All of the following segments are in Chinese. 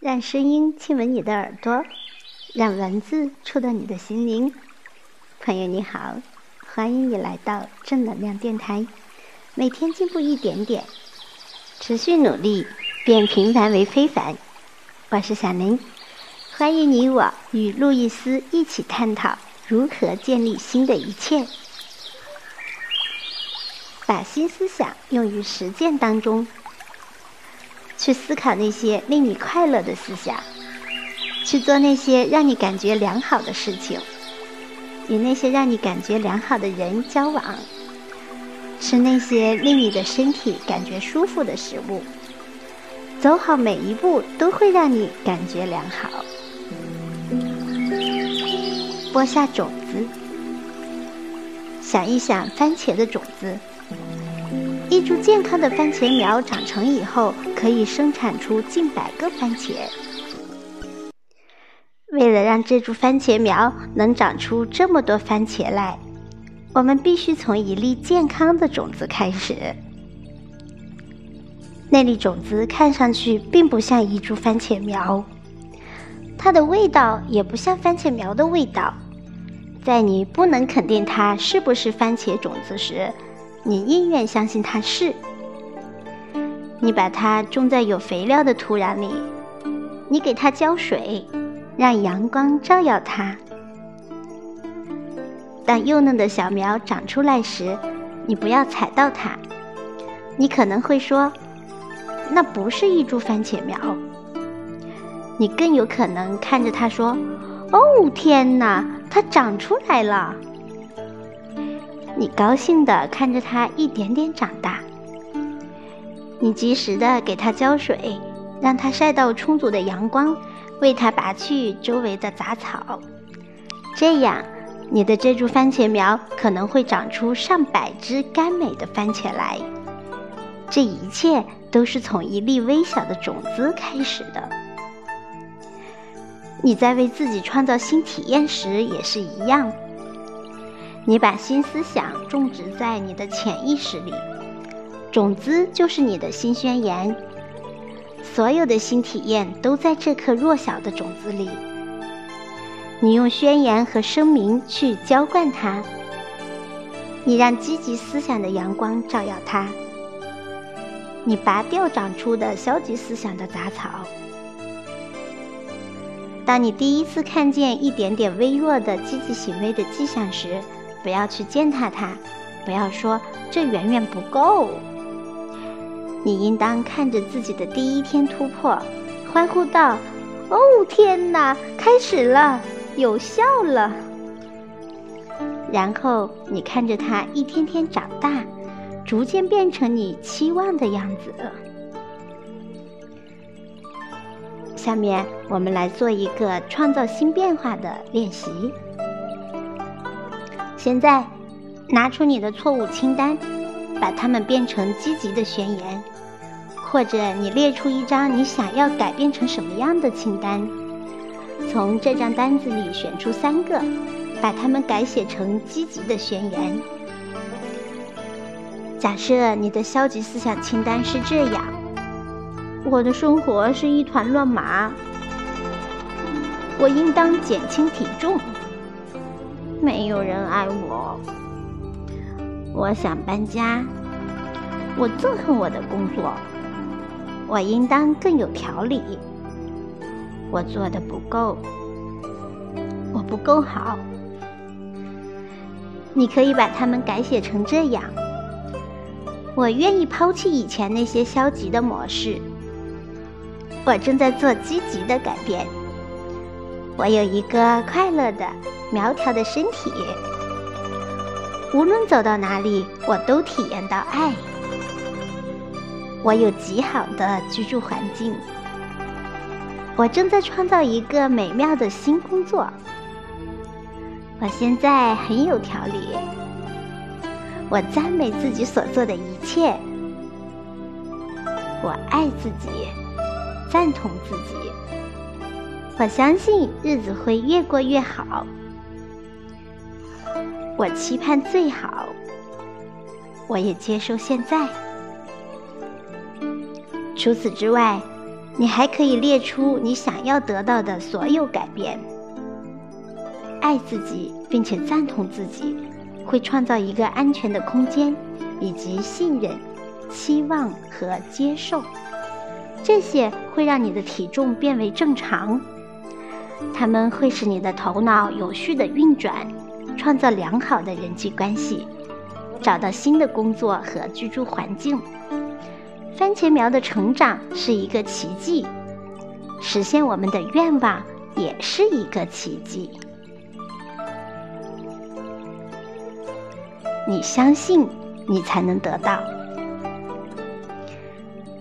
让声音亲吻你的耳朵，让文字触动你的心灵。朋友你好，欢迎你来到正能量电台。每天进步一点点，持续努力，变平凡为非凡。我是小林，欢迎你我与路易斯一起探讨如何建立新的一切。把新思想用于实践当中，去思考那些令你快乐的思想，去做那些让你感觉良好的事情，与那些让你感觉良好的人交往，吃那些令你的身体感觉舒服的食物，走好每一步都会让你感觉良好。播下种子，想一想番茄的种子。一株健康的番茄苗长成以后，可以生产出近百个番茄。为了让这株番茄苗能长出这么多番茄来，我们必须从一粒健康的种子开始。那粒种子看上去并不像一株番茄苗，它的味道也不像番茄苗的味道。在你不能肯定它是不是番茄种子时，你宁愿相信它是。你把它种在有肥料的土壤里，你给它浇水，让阳光照耀它。当幼嫩的小苗长出来时，你不要踩到它。你可能会说，那不是一株番茄苗。你更有可能看着它说：“哦，天哪，它长出来了。”你高兴地看着它一点点长大，你及时的给它浇水，让它晒到充足的阳光，为它拔去周围的杂草。这样，你的这株番茄苗可能会长出上百只甘美的番茄来。这一切都是从一粒微小的种子开始的。你在为自己创造新体验时也是一样。你把新思想种植在你的潜意识里，种子就是你的新宣言。所有的新体验都在这颗弱小的种子里。你用宣言和声明去浇灌它，你让积极思想的阳光照耀它，你拔掉长出的消极思想的杂草。当你第一次看见一点点微弱的积极行为的迹象时，不要去践踏它，不要说这远远不够。你应当看着自己的第一天突破，欢呼道：“哦，天哪，开始了，有效了！”然后你看着它一天天长大，逐渐变成你期望的样子。下面我们来做一个创造新变化的练习。现在，拿出你的错误清单，把它们变成积极的宣言，或者你列出一张你想要改变成什么样的清单。从这张单子里选出三个，把它们改写成积极的宣言。假设你的消极思想清单是这样：我的生活是一团乱麻，我应当减轻体重。没有人爱我，我想搬家。我憎恨我的工作，我应当更有条理。我做的不够，我不够好。你可以把它们改写成这样：我愿意抛弃以前那些消极的模式。我正在做积极的改变。我有一个快乐的。苗条的身体，无论走到哪里，我都体验到爱。我有极好的居住环境，我正在创造一个美妙的新工作。我现在很有条理，我赞美自己所做的一切，我爱自己，赞同自己，我相信日子会越过越好。我期盼最好，我也接受现在。除此之外，你还可以列出你想要得到的所有改变。爱自己并且赞同自己，会创造一个安全的空间，以及信任、期望和接受。这些会让你的体重变为正常。它们会使你的头脑有序的运转，创造良好的人际关系，找到新的工作和居住环境。番茄苗的成长是一个奇迹，实现我们的愿望也是一个奇迹。你相信，你才能得到。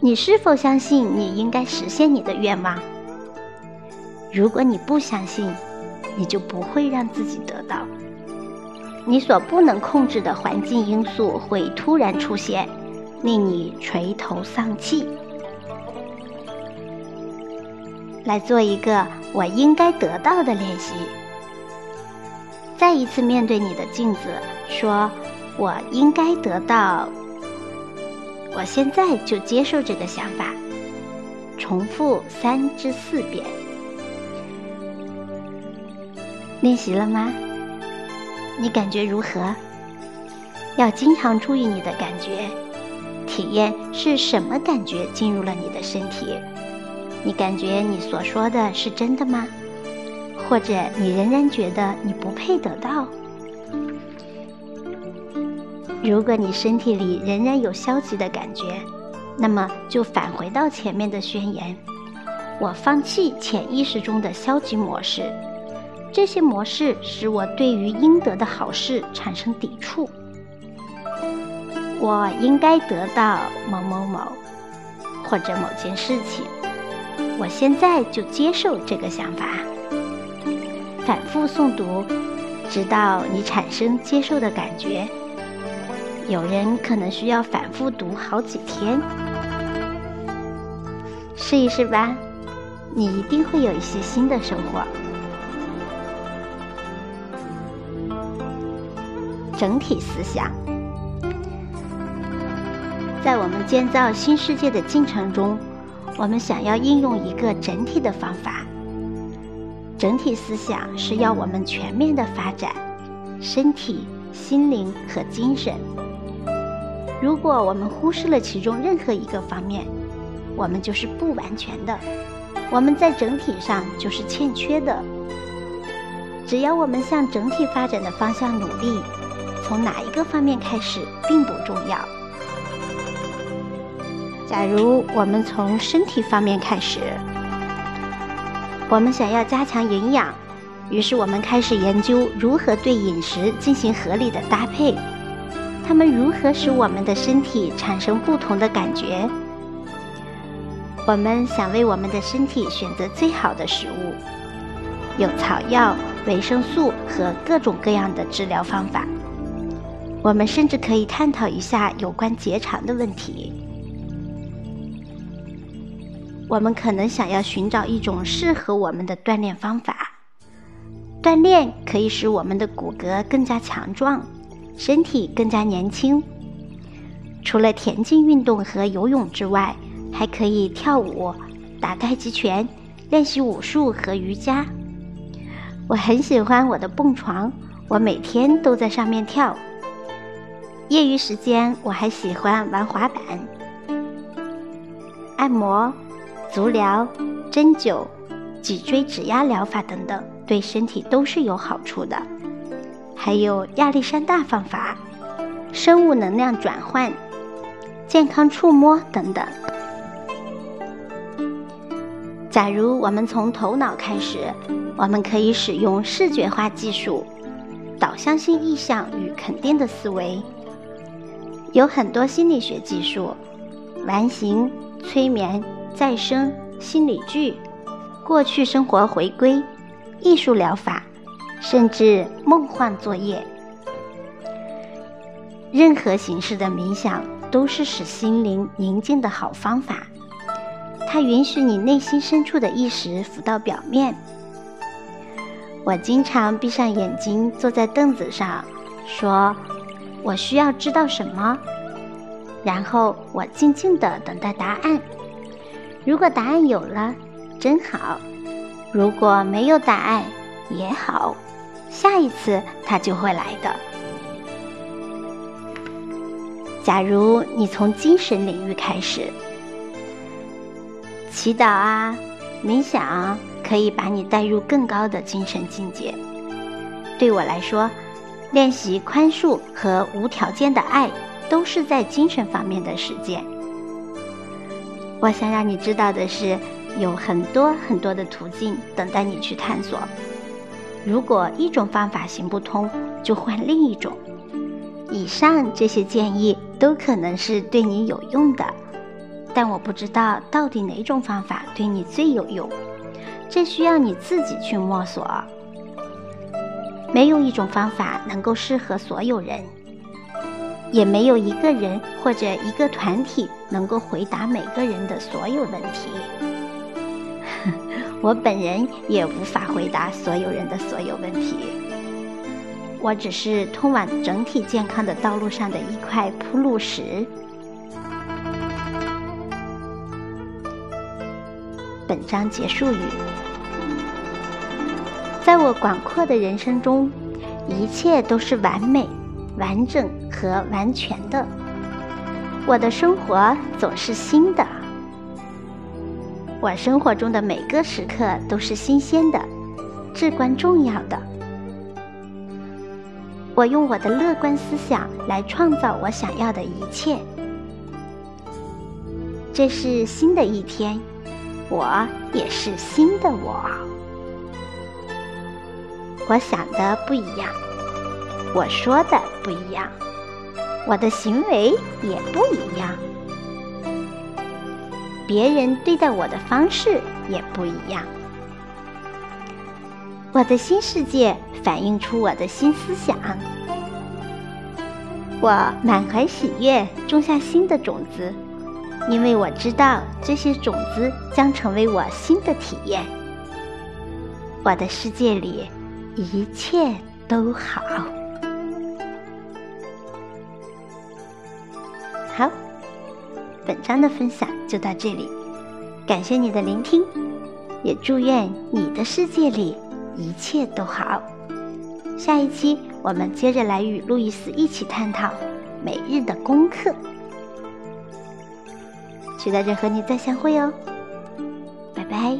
你是否相信你应该实现你的愿望？如果你不相信，你就不会让自己得到。你所不能控制的环境因素会突然出现，令你垂头丧气。来做一个我应该得到的练习。再一次面对你的镜子，说：“我应该得到。”我现在就接受这个想法。重复三至四遍。练习了吗？你感觉如何？要经常注意你的感觉，体验是什么感觉进入了你的身体？你感觉你所说的是真的吗？或者你仍然觉得你不配得到？如果你身体里仍然有消极的感觉，那么就返回到前面的宣言：我放弃潜意识中的消极模式。这些模式使我对于应得的好事产生抵触。我应该得到某某某，或者某件事情。我现在就接受这个想法。反复诵读，直到你产生接受的感觉。有人可能需要反复读好几天。试一试吧，你一定会有一些新的收获。整体思想，在我们建造新世界的进程中，我们想要应用一个整体的方法。整体思想是要我们全面的发展身体、心灵和精神。如果我们忽视了其中任何一个方面，我们就是不完全的，我们在整体上就是欠缺的。只要我们向整体发展的方向努力。从哪一个方面开始并不重要。假如我们从身体方面开始，我们想要加强营养，于是我们开始研究如何对饮食进行合理的搭配，它们如何使我们的身体产生不同的感觉。我们想为我们的身体选择最好的食物，有草药、维生素和各种各样的治疗方法。我们甚至可以探讨一下有关结肠的问题。我们可能想要寻找一种适合我们的锻炼方法。锻炼可以使我们的骨骼更加强壮，身体更加年轻。除了田径运动和游泳之外，还可以跳舞、打太极拳、练习武术和瑜伽。我很喜欢我的蹦床，我每天都在上面跳。业余时间，我还喜欢玩滑板、按摩、足疗、针灸、脊椎指压疗法等等，对身体都是有好处的。还有亚历山大方法、生物能量转换、健康触摸等等。假如我们从头脑开始，我们可以使用视觉化技术、导向性意向与肯定的思维。有很多心理学技术，完形、催眠、再生、心理剧、过去生活回归、艺术疗法，甚至梦幻作业。任何形式的冥想都是使心灵宁静的好方法。它允许你内心深处的意识浮到表面。我经常闭上眼睛，坐在凳子上，说。我需要知道什么？然后我静静的等待答案。如果答案有了，真好；如果没有答案，也好。下一次它就会来的。假如你从精神领域开始，祈祷啊、冥想，可以把你带入更高的精神境界。对我来说，练习宽恕和无条件的爱，都是在精神方面的实践。我想让你知道的是，有很多很多的途径等待你去探索。如果一种方法行不通，就换另一种。以上这些建议都可能是对你有用的，但我不知道到底哪种方法对你最有用，这需要你自己去摸索。没有一种方法能够适合所有人，也没有一个人或者一个团体能够回答每个人的所有问题。我本人也无法回答所有人的所有问题。我只是通往整体健康的道路上的一块铺路石。本章结束语：在我广阔的人生中，一切都是完美、完整和完全的。我的生活总是新的，我生活中的每个时刻都是新鲜的、至关重要的。我用我的乐观思想来创造我想要的一切。这是新的一天，我也是新的我。我想的不一样，我说的不一样，我的行为也不一样，别人对待我的方式也不一样。我的新世界反映出我的新思想。我满怀喜悦种下新的种子，因为我知道这些种子将成为我新的体验。我的世界里一切都好。好，本章的分享就到这里，感谢你的聆听，也祝愿你的世界里。一切都好。下一期我们接着来与路易斯一起探讨每日的功课。期待着和你再相会哦。拜拜